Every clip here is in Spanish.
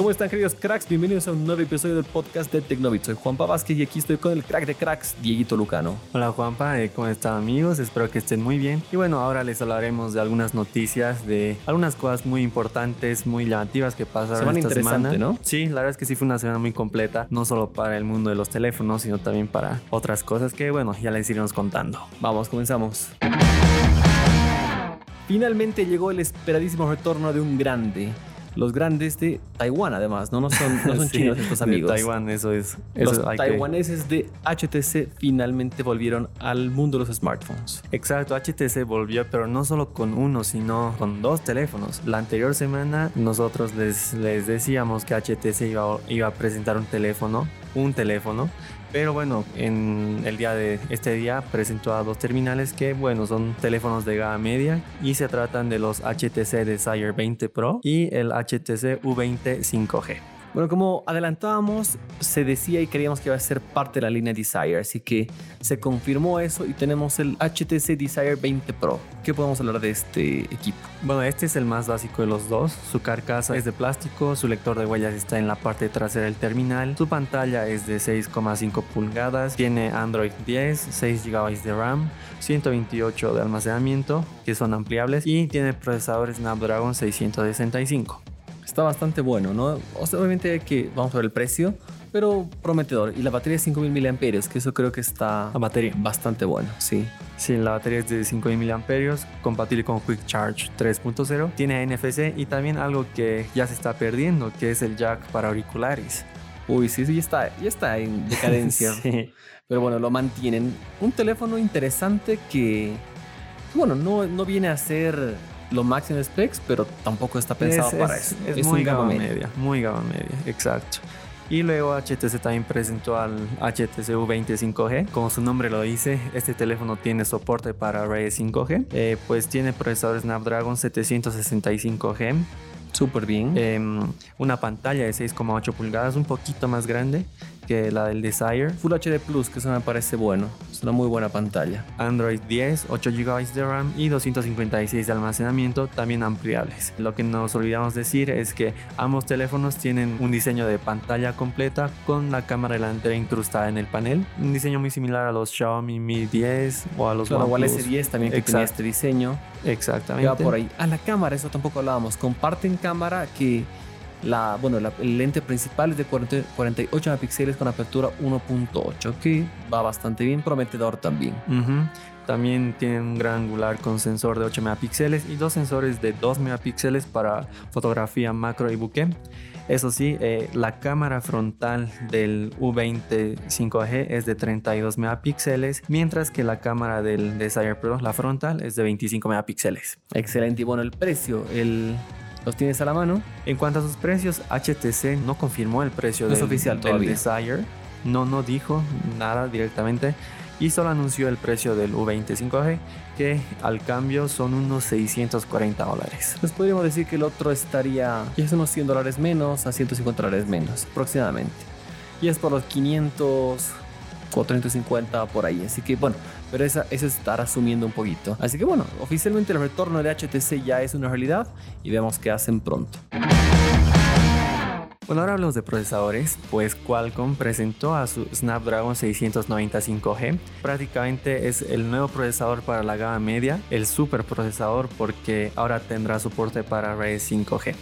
¿Cómo están queridos cracks? Bienvenidos a un nuevo episodio del podcast de Tecnovit. Soy Juanpa Vázquez y aquí estoy con el crack de cracks, Dieguito Lucano. Hola Juanpa, eh, ¿cómo están amigos? Espero que estén muy bien. Y bueno, ahora les hablaremos de algunas noticias, de algunas cosas muy importantes, muy llamativas que pasaron Semana esta semana. ¿no? Sí, la verdad es que sí fue una semana muy completa, no solo para el mundo de los teléfonos, sino también para otras cosas que bueno, ya les iremos contando. Vamos, comenzamos. Finalmente llegó el esperadísimo retorno de un grande. Los grandes de Taiwán, además, no, no son, no son Sí, chinos estos de amigos. Taiwán, eso es. Eso Los que- taiwaneses de HTC finalmente volvieron al mundo de los smartphones. Exacto, HTC volvió, pero no solo con uno, sino con dos teléfonos. La anterior semana nosotros les, les decíamos que HTC iba, iba a presentar un teléfono, un teléfono. Pero bueno, en el día de este día presentó a dos terminales que, bueno, son teléfonos de gama media y se tratan de los HTC Desire 20 Pro y el HTC U20 5G. Bueno, como adelantábamos, se decía y creíamos que iba a ser parte de la línea Desire, así que se confirmó eso y tenemos el HTC Desire 20 Pro. ¿Qué podemos hablar de este equipo? Bueno, este es el más básico de los dos. Su carcasa es de plástico, su lector de huellas está en la parte trasera del terminal, su pantalla es de 6,5 pulgadas, tiene Android 10, 6 GB de RAM, 128 de almacenamiento, que son ampliables, y tiene procesador Snapdragon 665. Está bastante bueno, ¿no? O sea, obviamente hay que vamos a ver el precio, pero prometedor. Y la batería es 5000 mAh, que eso creo que está La batería. bastante bueno, sí. Sí, la batería es de 5000 mAh, compatible con Quick Charge 3.0, tiene NFC y también algo que ya se está perdiendo, que es el jack para auriculares. Uy, sí, sí, ya está, ya está en decadencia. Sí. Pero bueno, lo mantienen. Un teléfono interesante que, bueno, no, no viene a ser lo máximo de specs, pero tampoco está pensado es, para es- eso. Es, muy un gama media. media. muy gama media, exacto. Y luego HTC también presentó al HTC U20 5G. Como su nombre lo dice, este teléfono tiene soporte para redes 5G. Eh, pues tiene procesador Snapdragon 765G, Súper bien. em, una pantalla de 6,8 pulgadas, un poquito más grande que la del Desire. Full HD Plus, que eso me parece bueno. Es una muy buena pantalla. Android 10, 8 GB de RAM y 256 de almacenamiento, también ampliables. Lo que nos olvidamos decir es que ambos teléfonos tienen un diseño de pantalla completa con la cámara delantera incrustada en el panel. Un diseño muy similar a los Xiaomi Mi 10 o a los Claro, OnePlus. S10 también que tenía Exacto. este diseño. Exactamente. Que va por ahí. A la cámara, eso tampoco hablábamos. Comparten cámara que la, bueno, la- el lente principal es de 40 48 megapíxeles con apertura 1.8, que va bastante bien, prometedor también. También tienen un gran angular con sensor de 8 megapíxeles y dos sensores de 2 megapíxeles para fotografía macro y bokeh. Eso sí, eh, la cámara frontal del U20 5G es de 32 megapíxeles, mientras que la cámara del Desire Pro, la frontal, es de 25 megapíxeles. Excelente. Y bueno, el precio, el, ¿los tienes a la mano? En cuanto a sus precios, HTC no confirmó el precio No es del, oficial del. Desire. No, no dijo nada directamente. Y solo anunció el precio del U20 5G, que al cambio son unos 640 dólares. Pues podríamos decir que el otro estaría, ya es unos 100 dólares menos a 150 dólares menos, aproximadamente. Y es por los 500, 450 por ahí. Así que bueno, pero esa, eso es estar asumiendo un poquito. Así que bueno, oficialmente el retorno de HTC ya es una realidad y vemos qué hacen pronto. Bueno, ahora hablamos de procesadores. Pues Qualcomm presentó a su Snapdragon 695G. Prácticamente es el nuevo procesador para la gama media, el super procesador porque ahora tendrá soporte para redes 5G.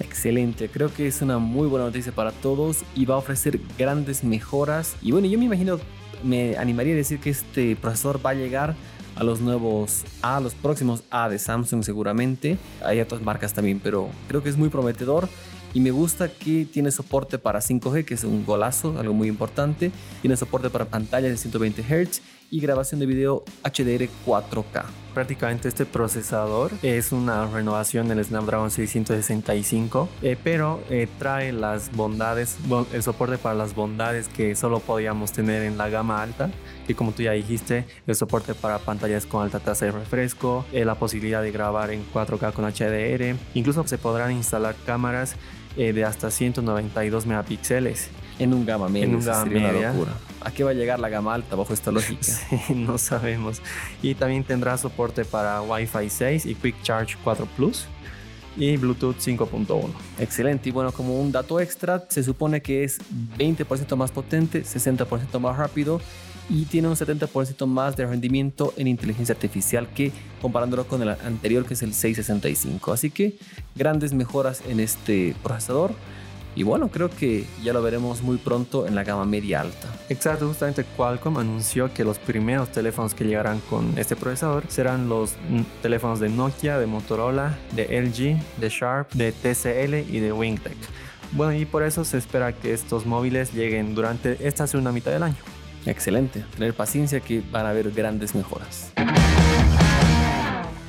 Excelente, creo que es una muy buena noticia para todos y va a ofrecer grandes mejoras. Y bueno, yo me imagino, me animaría a decir que este procesador va a llegar a los nuevos A, a los próximos A de Samsung seguramente. Hay otras marcas también, pero creo que es muy prometedor. Y me gusta que tiene soporte para 5G, que es un golazo, algo muy importante. Tiene soporte para pantallas de 120 Hz y grabación de video HDR 4K. Prácticamente este procesador es una renovación del Snapdragon 665, eh, pero eh, trae las bondades, bon- el soporte para las bondades que solo podíamos tener en la gama alta, que como tú ya dijiste, el soporte para pantallas con alta tasa de refresco, eh, la posibilidad de grabar en 4K con HDR, incluso se podrán instalar cámaras de hasta 192 megapíxeles. En un gama media. En un gama sería una media. locura. ¿A qué va a llegar la gama alta bajo esta lógica? Sí, no sabemos. Y también tendrá soporte para Wi-Fi 6 y Quick Charge 4 Plus. y Bluetooth 5.1. Excelente. Y bueno, como un dato extra, se supone que es 20% más potente, 60% más rápido y tiene un 70% más de rendimiento en inteligencia artificial que comparándolo con el anterior que es el 665. Así que grandes mejoras en este procesador. Y bueno, creo que ya lo veremos muy pronto en la gama media alta. Exacto, justamente Qualcomm anunció que los primeros teléfonos que llegarán con este procesador serán los teléfonos de Nokia, de Motorola, de LG, de Sharp, de TCL y de Wingtech. Bueno, y por eso se espera que estos móviles lleguen durante esta segunda mitad del año. Excelente, tener paciencia que van a haber grandes mejoras.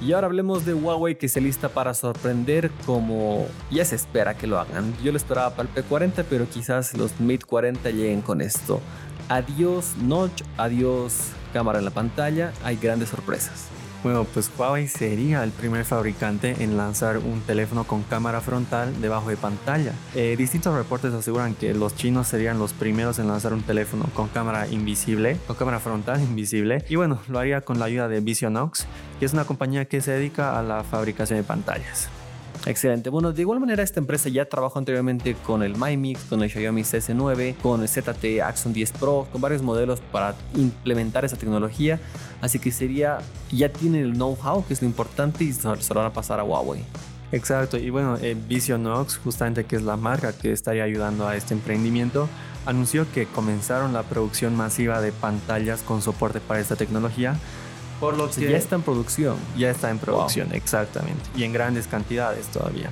Y ahora hablemos de Huawei que se lista para sorprender como ya se espera que lo hagan. Yo lo esperaba para el P40, pero quizás los Mate 40 lleguen con esto. Adiós notch, adiós cámara en la pantalla, hay grandes sorpresas. Bueno, pues Huawei sería el primer fabricante en lanzar un teléfono con cámara frontal debajo de pantalla. Eh, distintos reportes aseguran que los chinos serían los primeros en lanzar un teléfono con cámara invisible, con cámara frontal invisible. Y bueno, lo haría con la ayuda de Visionox, que es una compañía que se dedica a la fabricación de pantallas. Excelente. Bueno, de igual manera esta empresa ya trabajó anteriormente con el MyMix, con el Xiaomi CS9, con el ZT Axon 10 Pro, con varios modelos para implementar esa tecnología. Así que sería, ya tienen el know-how, que es lo importante, y se lo van a pasar a Huawei. Exacto, y bueno, eh, Visionox, justamente que es la marca que estaría ayudando a este emprendimiento, anunció que comenzaron la producción masiva de pantallas con soporte para esta tecnología por lo que ya está en producción. Ya está en producción, exactamente. Y en grandes cantidades todavía.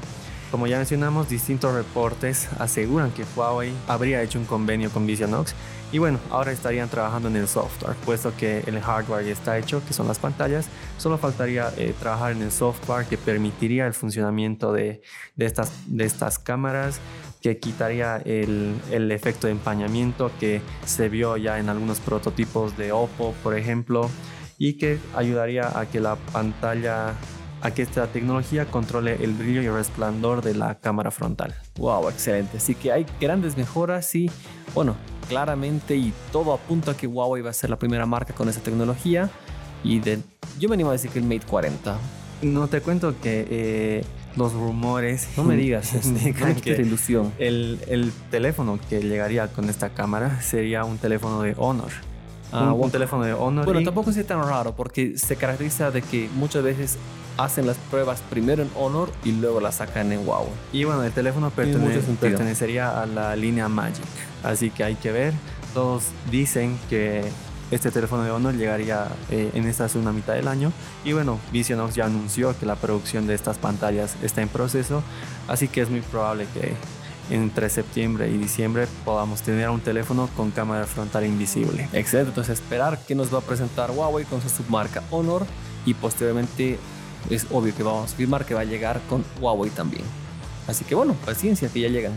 Como ya mencionamos, distintos reportes aseguran que Huawei habría hecho un convenio con Visionox y bueno, ahora estarían trabajando en el software, puesto que el hardware ya está hecho, que son las pantallas, solo faltaría eh, trabajar en el software que permitiría el funcionamiento de, de, estas, de estas cámaras, que quitaría el, el efecto de empañamiento que se vio ya en algunos prototipos de Oppo, por ejemplo y que ayudaría a que la pantalla, a que esta tecnología controle el brillo y el resplandor de la cámara frontal. Wow, excelente. Así que hay grandes mejoras y, bueno, claramente y todo apunta a que Huawei va a ser la primera marca con esa tecnología. Y de, yo me animo a decir que el Mate 40. No te cuento que eh, los rumores. No me digas, indican que ilusión. El, el teléfono que llegaría con esta cámara sería un teléfono de Honor. Ah, un, teléfono de Honor. Bueno, tampoco es tan raro porque se caracteriza de que muchas veces hacen las pruebas primero en Honor y luego las sacan en Huawei. Y bueno, el teléfono pertenecería a la línea Magic, así que hay que ver. Todos dicen que este teléfono de Honor llegaría eh, en esta segunda mitad del año. Y bueno, Visionox ya anunció que la producción de estas pantallas está en proceso, así que es muy probable que entre septiembre y diciembre podamos tener un teléfono con cámara frontal invisible. Excelente, entonces esperar que nos va a presentar Huawei con su submarca Honor y posteriormente es obvio que vamos a firmar que va a llegar con Huawei también. Así que bueno, paciencia que ya llegan.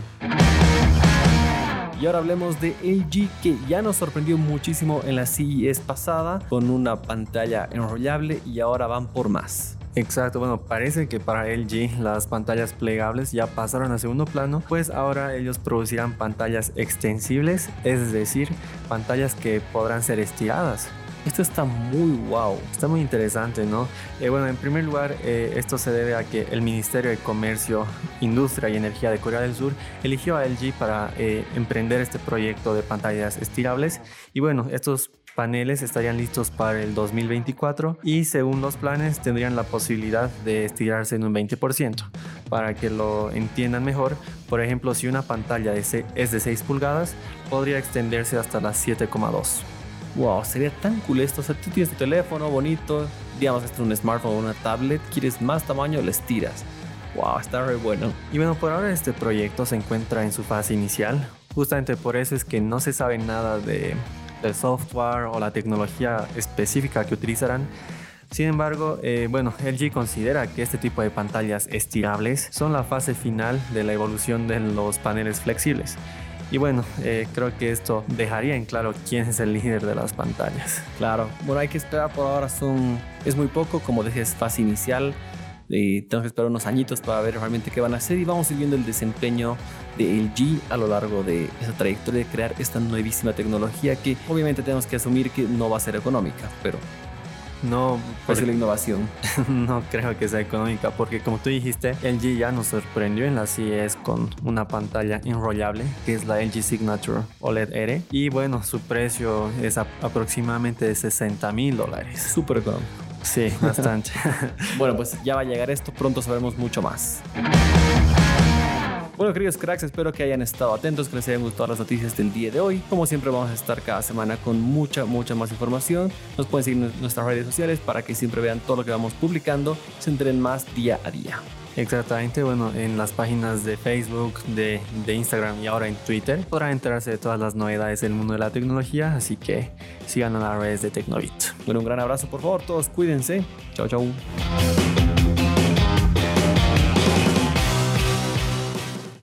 Y ahora hablemos de LG que ya nos sorprendió muchísimo en la CES pasada con una pantalla enrollable y ahora van por más. Exacto, bueno, parece que para LG las pantallas plegables ya pasaron a segundo plano, pues ahora ellos producirán pantallas extensibles, es decir, pantallas que podrán ser estiradas. Esto está muy wow, está muy interesante, ¿no? Eh, bueno, en primer lugar, eh, esto se debe a que el Ministerio de Comercio, Industria y Energía de Corea del Sur eligió a LG para eh, emprender este proyecto de pantallas estirables. Y bueno, estos paneles estarían listos para el 2024 y según los planes tendrían la posibilidad de estirarse en un 20%. Para que lo entiendan mejor, por ejemplo, si una pantalla es de 6 pulgadas, podría extenderse hasta las 7,2. Wow, sería tan cool esto. O sea, tú tienes tu teléfono bonito, digamos, este es un smartphone o una tablet, quieres más tamaño, le estiras. Wow, está re bueno. Y bueno, por ahora este proyecto se encuentra en su fase inicial. Justamente por eso es que no se sabe nada de del software o la tecnología específica que utilizarán. Sin embargo, eh, bueno, LG considera que este tipo de pantallas estirables son la fase final de la evolución de los paneles flexibles. Y bueno, eh, creo que esto dejaría en claro quién es el líder de las pantallas. Claro, bueno, hay que esperar por ahora, son, es muy poco, como dije, es fase inicial. Y tenemos que esperar unos añitos para ver realmente qué van a hacer y vamos a ir viendo el desempeño de LG a lo largo de esa trayectoria de crear esta nuevísima tecnología que obviamente tenemos que asumir que no va a ser económica, pero No, pues la innovación. no creo que sea económica porque como tú dijiste, LG ya nos sorprendió en la CES con una pantalla enrollable que es la LG Signature OLED R y bueno, su precio es aproximadamente de 60 mil dólares. Súper económico. Sí, bastante. bueno, pues ya va a llegar esto, pronto sabremos mucho más. Bueno, queridos cracks, espero que hayan estado atentos, que les hayan gustado las noticias del día de hoy. Como siempre, vamos a estar cada semana con mucha, mucha más información. Nos pueden seguir en nuestras redes sociales para que siempre vean todo lo que vamos publicando, se enteren más día a día. Exactamente, bueno, en las páginas de Facebook, de, de, Instagram y ahora en Twitter podrán enterarse de todas las novedades del mundo de la tecnología, así que sigan a las redes de Tecnovit. Bueno, un gran abrazo por favor, todos cuídense. Chao, chao.